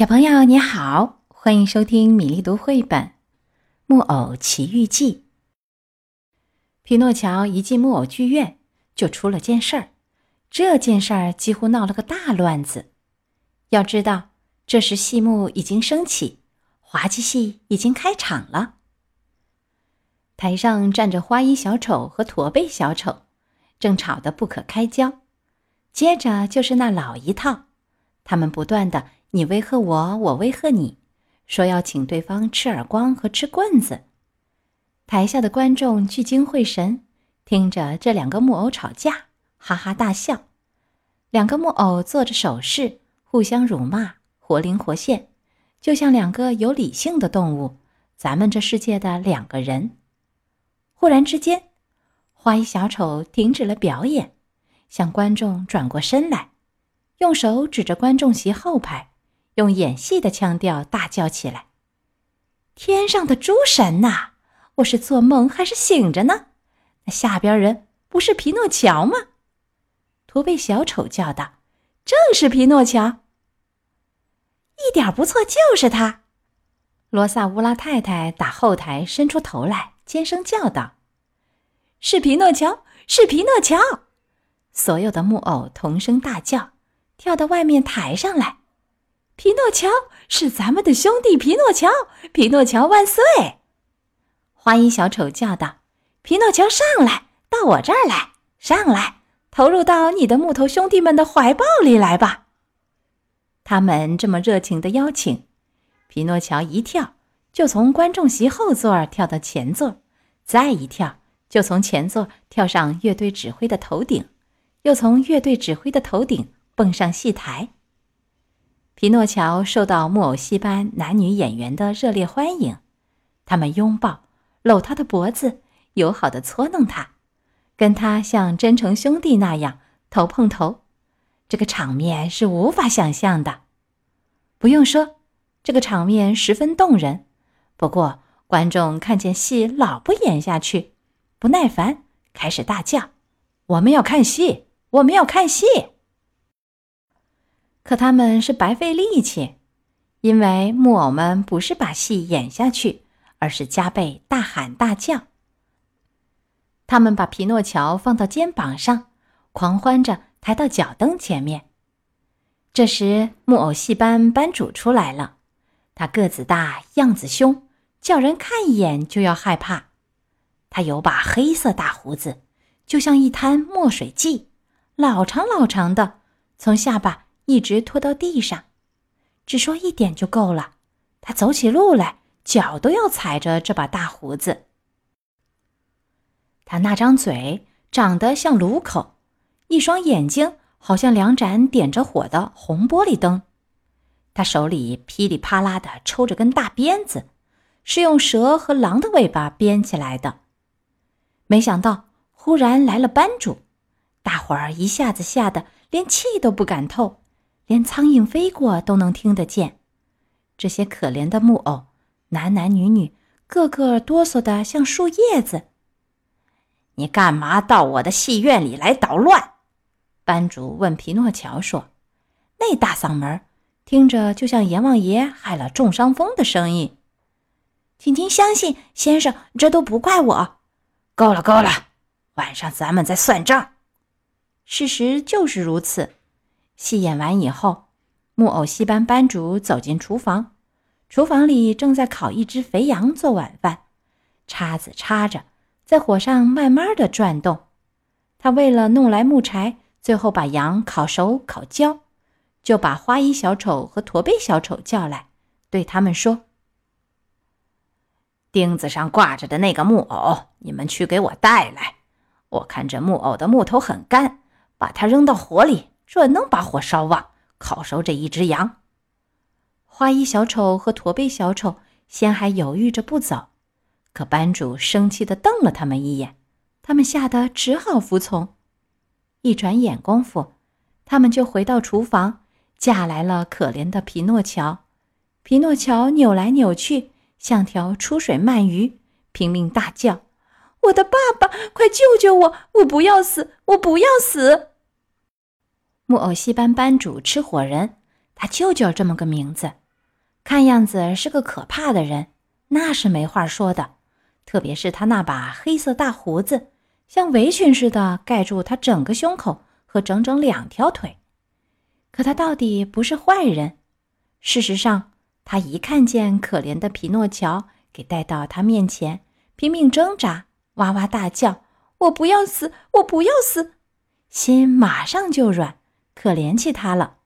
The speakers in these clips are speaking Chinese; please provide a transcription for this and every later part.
小朋友你好，欢迎收听米粒读绘本《木偶奇遇记》。匹诺乔一进木偶剧院，就出了件事儿。这件事儿几乎闹了个大乱子。要知道，这时戏幕已经升起，滑稽戏已经开场了。台上站着花衣小丑和驼背小丑，正吵得不可开交。接着就是那老一套，他们不断的。你威吓我，我威吓你，说要请对方吃耳光和吃棍子。台下的观众聚精会神，听着这两个木偶吵架，哈哈大笑。两个木偶做着手势，互相辱骂，活灵活现，就像两个有理性的动物。咱们这世界的两个人。忽然之间，花衣小丑停止了表演，向观众转过身来，用手指着观众席后排。用演戏的腔调大叫起来：“天上的诸神呐，我是做梦还是醒着呢？那下边人不是皮诺乔吗？”驼背小丑叫道：“正是皮诺乔，一点不错，就是他。”罗萨乌拉太太打后台伸出头来，尖声叫道：“是皮诺乔，是皮诺乔！”所有的木偶同声大叫，跳到外面台上来。皮诺乔是咱们的兄弟，皮诺乔，皮诺乔万岁！花衣小丑叫道：“皮诺乔，上来，到我这儿来，上来，投入到你的木头兄弟们的怀抱里来吧。”他们这么热情的邀请，皮诺乔一跳就从观众席后座跳到前座，再一跳就从前座跳上乐队指挥的头顶，又从乐队指挥的头顶蹦上戏台。匹诺乔受到木偶戏班男女演员的热烈欢迎，他们拥抱、搂他的脖子，友好的搓弄他，跟他像真诚兄弟那样头碰头。这个场面是无法想象的。不用说，这个场面十分动人。不过，观众看见戏老不演下去，不耐烦，开始大叫：“我们要看戏！我们要看戏！”可他们是白费力气，因为木偶们不是把戏演下去，而是加倍大喊大叫。他们把皮诺乔放到肩膀上，狂欢着抬到脚蹬前面。这时，木偶戏班班主出来了，他个子大，样子凶，叫人看一眼就要害怕。他有把黑色大胡子，就像一滩墨水迹，老长老长的，从下巴。一直拖到地上，只说一点就够了。他走起路来，脚都要踩着这把大胡子。他那张嘴长得像炉口，一双眼睛好像两盏点着火的红玻璃灯。他手里噼里啪啦的抽着根大鞭子，是用蛇和狼的尾巴编起来的。没想到，忽然来了班主，大伙儿一下子吓得连气都不敢透。连苍蝇飞过都能听得见，这些可怜的木偶，男男女女，个个哆嗦的像树叶子。你干嘛到我的戏院里来捣乱？班主问皮诺乔说：“那大嗓门，听着就像阎王爷害了重伤风的声音。”请您相信，先生，这都不怪我。够了，够了，晚上咱们再算账。事实就是如此。戏演完以后，木偶戏班班主走进厨房，厨房里正在烤一只肥羊做晚饭，叉子插着，在火上慢慢的转动。他为了弄来木柴，最后把羊烤熟烤焦，就把花衣小丑和驼背小丑叫来，对他们说：“钉子上挂着的那个木偶，你们去给我带来。我看这木偶的木头很干，把它扔到火里。”准能把火烧旺，烤熟这一只羊。花衣小丑和驼背小丑先还犹豫着不走，可班主生气的瞪了他们一眼，他们吓得只好服从。一转眼功夫，他们就回到厨房，架来了可怜的皮诺乔。皮诺乔扭来扭去，像条出水鳗鱼，拼命大叫：“我的爸爸，快救救我！我不要死，我不要死！”木偶戏班班主吃火人，他就叫这么个名字。看样子是个可怕的人，那是没话说的。特别是他那把黑色大胡子，像围裙似的盖住他整个胸口和整整两条腿。可他到底不是坏人。事实上，他一看见可怜的匹诺乔给带到他面前，拼命挣扎，哇哇大叫：“我不要死！我不要死！”心马上就软，可怜起他了。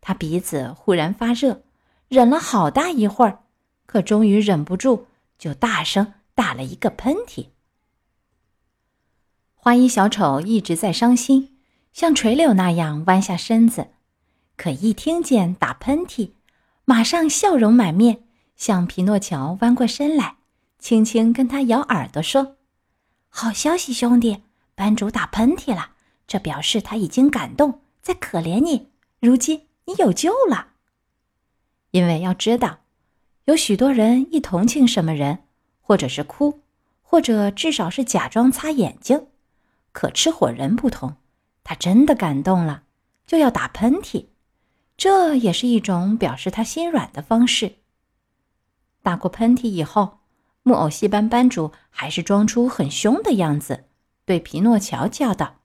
他鼻子忽然发热，忍了好大一会儿，可终于忍不住，就大声打了一个喷嚏。花衣小丑一直在伤心，像垂柳那样弯下身子。可一听见打喷嚏，马上笑容满面，向皮诺乔弯过身来，轻轻跟他咬耳朵说：“好消息，兄弟，班主打喷嚏了，这表示他已经感动，在可怜你。如今你有救了。因为要知道，有许多人一同情什么人，或者是哭，或者至少是假装擦眼睛，可吃火人不同，他真的感动了，就要打喷嚏。”这也是一种表示他心软的方式。打过喷嚏以后，木偶戏班班主还是装出很凶的样子，对皮诺乔叫道：“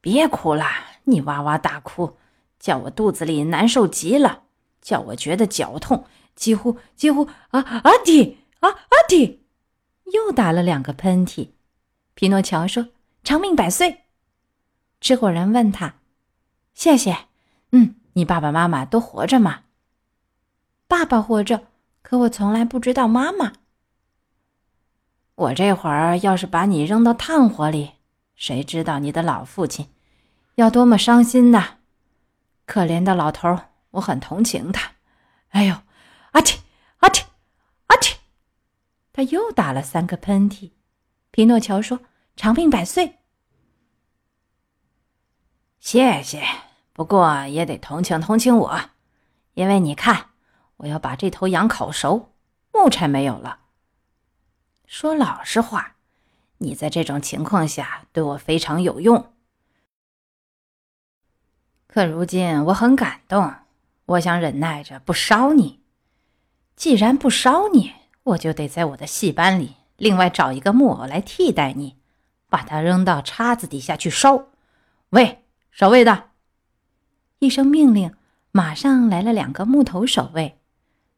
别哭了，你哇哇大哭，叫我肚子里难受极了，叫我觉得绞痛，几乎几乎啊阿迪啊阿迪！”又打了两个喷嚏。皮诺乔说：“长命百岁。”吃火人问他：“谢谢。”嗯，你爸爸妈妈都活着吗？爸爸活着，可我从来不知道妈妈。我这会儿要是把你扔到炭火里，谁知道你的老父亲要多么伤心呐！可怜的老头，我很同情他。哎呦，阿嚏，阿嚏，阿嚏！他又打了三个喷嚏。皮诺乔说：“长命百岁。”谢谢。不过也得同情同情我，因为你看，我要把这头羊烤熟，木柴没有了。说老实话，你在这种情况下对我非常有用。可如今我很感动，我想忍耐着不烧你。既然不烧你，我就得在我的戏班里另外找一个木偶来替代你，把它扔到叉子底下去烧。喂，守卫的！一声命令，马上来了两个木头守卫，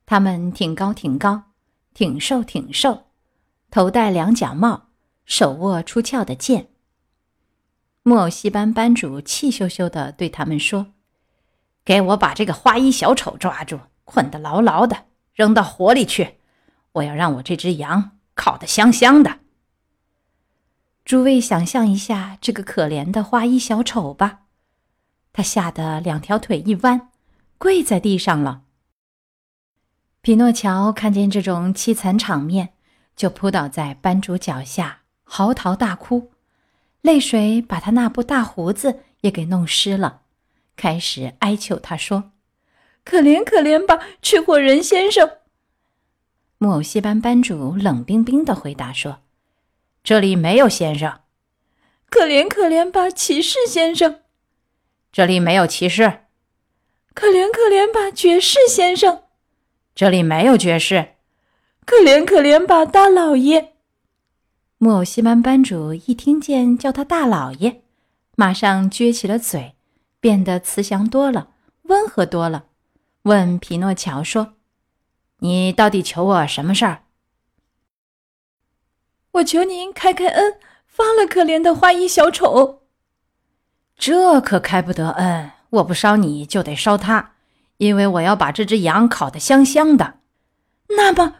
他们挺高挺高，挺瘦挺瘦，头戴两角帽，手握出鞘的剑。木偶戏班班主气咻咻地对他们说：“给我把这个花衣小丑抓住，捆得牢牢的，扔到火里去！我要让我这只羊烤得香香的。”诸位想象一下这个可怜的花衣小丑吧。他吓得两条腿一弯，跪在地上了。匹诺乔看见这种凄惨场面，就扑倒在班主脚下，嚎啕大哭，泪水把他那部大胡子也给弄湿了，开始哀求他说：“可怜可怜吧，吃货人先生。”木偶戏班班主冷冰冰的回答说：“这里没有先生。”“可怜可怜吧，骑士先生。”这里没有骑士，可怜可怜吧，爵士先生。这里没有爵士，可怜可怜吧，大老爷。木偶戏班班主一听见叫他大老爷，马上撅起了嘴，变得慈祥多了，温和多了，问皮诺乔说：“你到底求我什么事儿？”我求您开开恩，放了可怜的花衣小丑。这可开不得恩！我不烧你就得烧他，因为我要把这只羊烤得香香的。那么，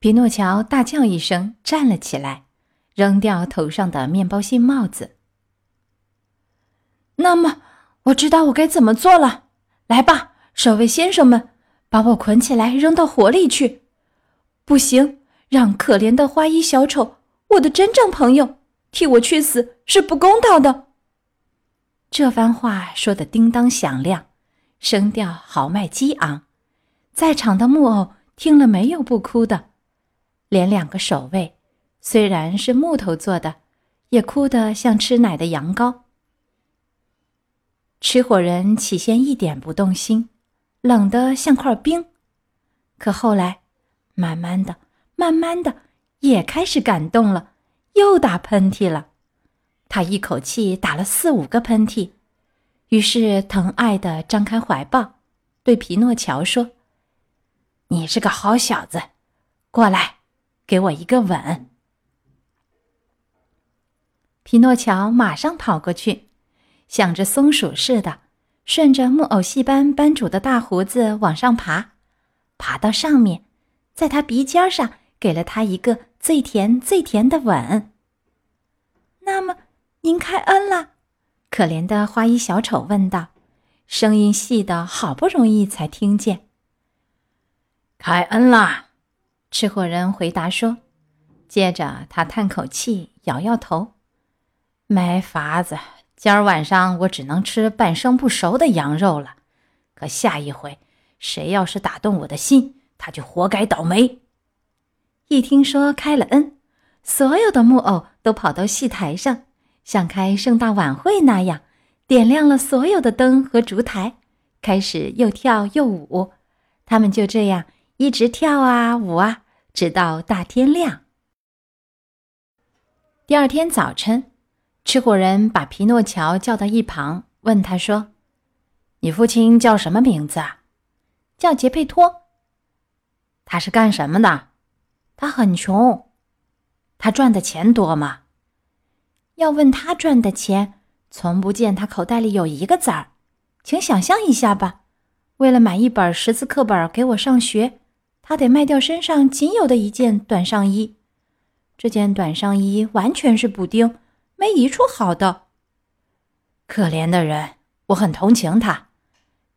皮诺乔大叫一声，站了起来，扔掉头上的面包屑帽子。那么，我知道我该怎么做了。来吧，守卫先生们，把我捆起来，扔到火里去。不行，让可怜的花衣小丑，我的真正朋友，替我去死是不公道的。这番话说的叮当响亮，声调豪迈激昂，在场的木偶听了没有不哭的，连两个守卫，虽然是木头做的，也哭得像吃奶的羊羔。吃火人起先一点不动心，冷得像块冰。可后来，慢慢的、慢慢的，也开始感动了，又打喷嚏了。他一口气打了四五个喷嚏，于是疼爱的张开怀抱，对皮诺乔说：“你是个好小子，过来，给我一个吻。”皮诺乔马上跑过去，像只松鼠似的，顺着木偶戏班班主的大胡子往上爬，爬到上面，在他鼻尖上给了他一个最甜最甜的吻。那么，您开恩了？可怜的花衣小丑问道，声音细的好不容易才听见。开恩了，吃货人回答说，接着他叹口气，摇摇头。没法子，今儿晚上我只能吃半生不熟的羊肉了。可下一回，谁要是打动我的心，他就活该倒霉。一听说开了恩，所有的木偶都跑到戏台上，像开盛大晚会那样，点亮了所有的灯和烛台，开始又跳又舞。他们就这样一直跳啊舞啊，直到大天亮。第二天早晨。吃货人把皮诺乔叫到一旁，问他说：“你父亲叫什么名字啊？”“叫杰佩托。”“他是干什么的？”“他很穷。”“他赚的钱多吗？”“要问他赚的钱，从不见他口袋里有一个子儿。请想象一下吧，为了买一本识字课本给我上学，他得卖掉身上仅有的一件短上衣。这件短上衣完全是补丁。”没一处好的，可怜的人，我很同情他。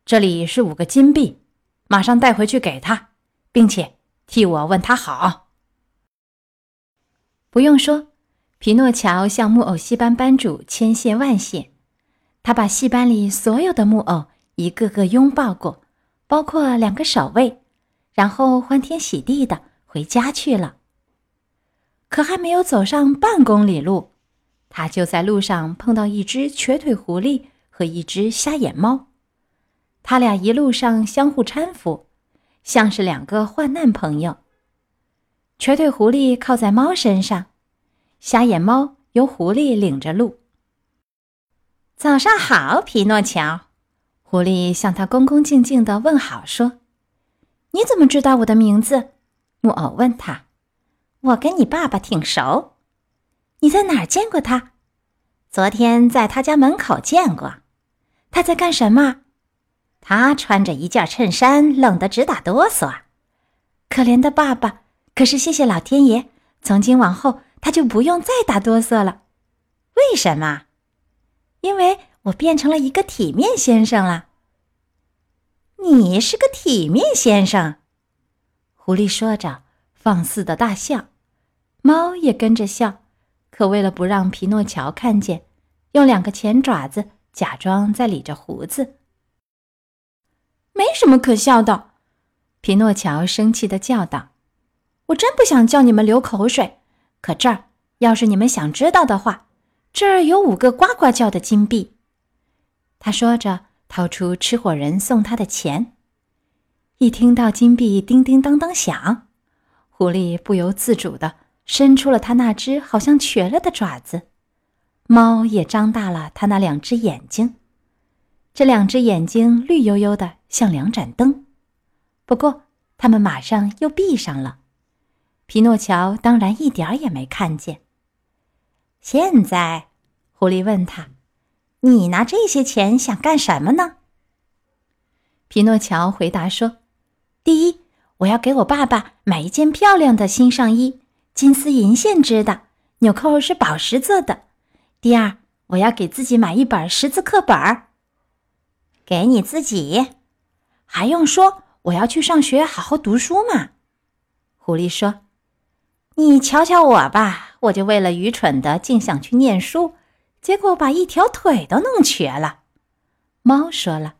这里是五个金币，马上带回去给他，并且替我问他好。不用说，皮诺乔向木偶戏班班主千谢万谢。他把戏班里所有的木偶一个个拥抱过，包括两个守卫，然后欢天喜地的回家去了。可还没有走上半公里路。他就在路上碰到一只瘸腿狐狸和一只瞎眼猫，他俩一路上相互搀扶，像是两个患难朋友。瘸腿狐狸靠在猫身上，瞎眼猫由狐狸领着路。早上好，皮诺乔，狐狸向他恭恭敬敬的问好说：“你怎么知道我的名字？”木偶问他：“我跟你爸爸挺熟。”你在哪儿见过他？昨天在他家门口见过。他在干什么？他穿着一件衬衫，冷得直打哆嗦。可怜的爸爸！可是谢谢老天爷，从今往后他就不用再打哆嗦了。为什么？因为我变成了一个体面先生了。你是个体面先生，狐狸说着，放肆的大笑，猫也跟着笑。可为了不让皮诺乔看见，用两个前爪子假装在理着胡子。没什么可笑的，皮诺乔生气的叫道：“我真不想叫你们流口水，可这儿要是你们想知道的话，这儿有五个呱呱叫的金币。”他说着，掏出吃火人送他的钱。一听到金币叮叮当当响，狐狸不由自主的。伸出了它那只好像瘸了的爪子，猫也张大了它那两只眼睛，这两只眼睛绿油油的，像两盏灯。不过，它们马上又闭上了。皮诺乔当然一点儿也没看见。现在，狐狸问他：“你拿这些钱想干什么呢？”皮诺乔回答说：“第一，我要给我爸爸买一件漂亮的新上衣。”金丝银线织的，纽扣是宝石做的。第二，我要给自己买一本识字课本儿。给你自己，还用说？我要去上学，好好读书嘛。狐狸说：“你瞧瞧我吧，我就为了愚蠢的竟想去念书，结果把一条腿都弄瘸了。”猫说了：“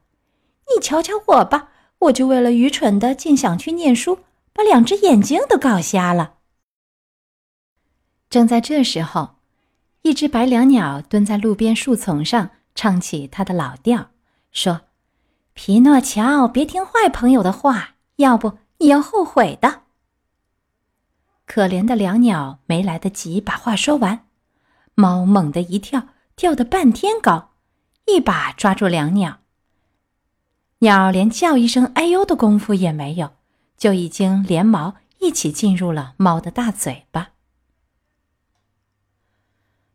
你瞧瞧我吧，我就为了愚蠢的竟想去念书，把两只眼睛都搞瞎了。”正在这时候，一只白椋鸟蹲在路边树丛上，唱起它的老调，说：“皮诺乔，别听坏朋友的话，要不你要后悔的。”可怜的两鸟没来得及把话说完，猫猛地一跳，跳得半天高，一把抓住两鸟。鸟连叫一声“哎呦”的功夫也没有，就已经连毛一起进入了猫的大嘴巴。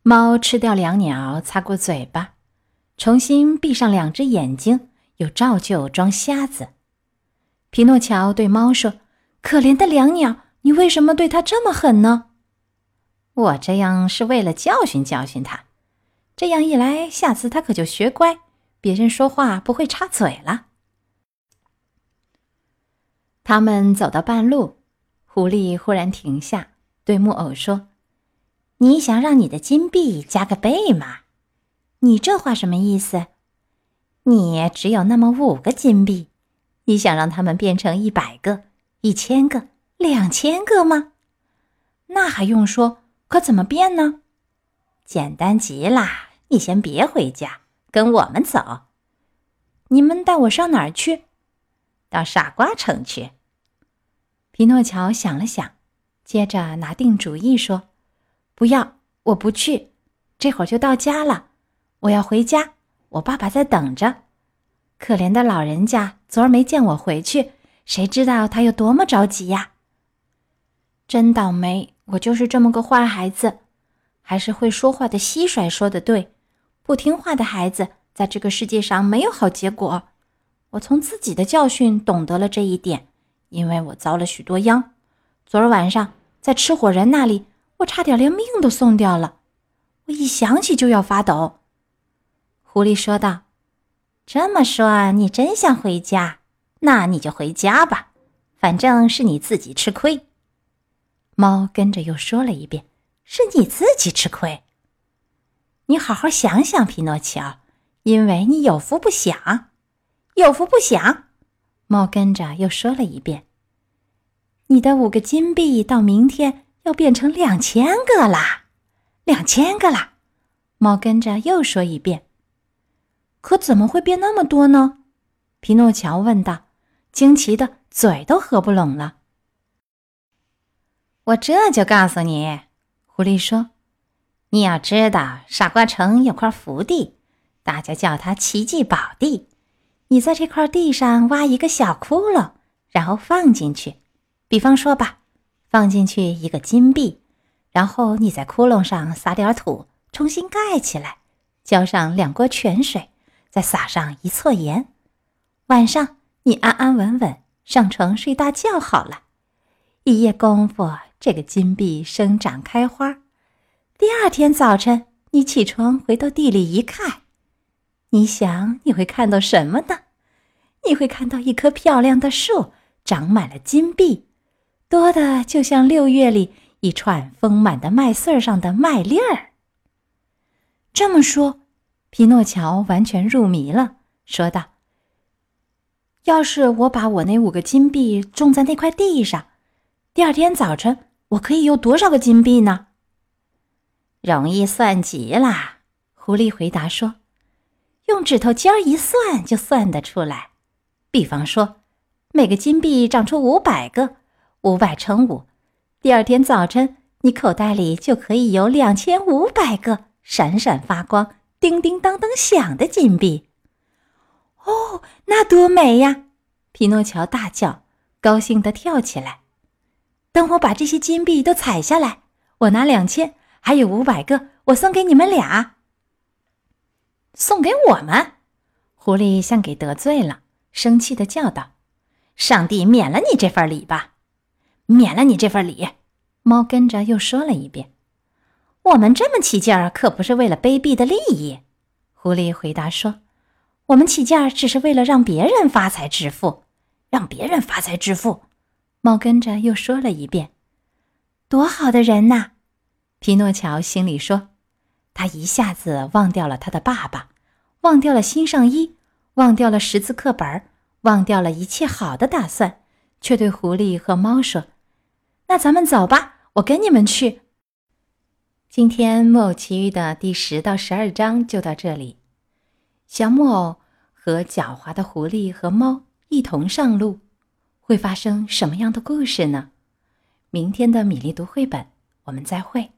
猫吃掉两鸟，擦过嘴巴，重新闭上两只眼睛，又照旧装瞎子。匹诺乔对猫说：“可怜的两鸟。”你为什么对它这么狠呢？我这样是为了教训教训他，这样一来，下次他可就学乖，别人说话不会插嘴了。他们走到半路，狐狸忽然停下，对木偶说：“你想让你的金币加个倍吗？你这话什么意思？你只有那么五个金币，你想让它们变成一百个、一千个？”两千个吗？那还用说？可怎么变呢？简单极了！你先别回家，跟我们走。你们带我上哪儿去？到傻瓜城去。匹诺乔想了想，接着拿定主意说：“不要，我不去。这会儿就到家了，我要回家。我爸爸在等着。可怜的老人家，昨儿没见我回去，谁知道他有多么着急呀？”真倒霉！我就是这么个坏孩子。还是会说话的蟋蟀说的对，不听话的孩子在这个世界上没有好结果。我从自己的教训懂得了这一点，因为我遭了许多殃。昨儿晚上在吃火人那里，我差点连命都送掉了。我一想起就要发抖。狐狸说道：“这么说，你真想回家？那你就回家吧，反正是你自己吃亏。”猫跟着又说了一遍：“是你自己吃亏。你好好想想，匹诺乔，因为你有福不享，有福不享。”猫跟着又说了一遍：“你的五个金币到明天要变成两千个啦，两千个啦。”猫跟着又说一遍：“可怎么会变那么多呢？”皮诺乔问道，惊奇的嘴都合不拢了。我这就告诉你，狐狸说：“你要知道，傻瓜城有块福地，大家叫它奇迹宝地。你在这块地上挖一个小窟窿，然后放进去。比方说吧，放进去一个金币，然后你在窟窿上撒点土，重新盖起来，浇上两锅泉水，再撒上一撮盐。晚上你安安稳稳上床睡大觉好了。一夜功夫。”这个金币生长开花，第二天早晨你起床回到地里一看，你想你会看到什么呢？你会看到一棵漂亮的树，长满了金币，多的就像六月里一串丰满的麦穗上的麦粒儿。这么说，皮诺乔完全入迷了，说道：“要是我把我那五个金币种在那块地上，第二天早晨。”我可以有多少个金币呢？容易算极了，狐狸回答说：“用指头尖儿一算就算得出来。比方说，每个金币长出五百个，五百乘五，第二天早晨你口袋里就可以有两千五百个闪闪发光、叮叮当当响的金币。”哦，那多美呀！匹诺乔大叫，高兴地跳起来。等我把这些金币都采下来，我拿两千，还有五百个，我送给你们俩。送给我们？狐狸像给得罪了，生气的叫道：“上帝免了你这份礼吧，免了你这份礼。”猫跟着又说了一遍：“我们这么起劲儿，可不是为了卑鄙的利益。”狐狸回答说：“我们起劲儿只是为了让别人发财致富，让别人发财致富。”猫跟着又说了一遍：“多好的人呐！”匹诺乔心里说：“他一下子忘掉了他的爸爸，忘掉了新上衣，忘掉了识字课本，忘掉了一切好的打算，却对狐狸和猫说：‘那咱们走吧，我跟你们去。’”今天《木偶奇遇》的第十到十二章就到这里。小木偶和狡猾的狐狸和猫一同上路，会发生什么样的故事呢？明天的米粒读绘本，我们再会。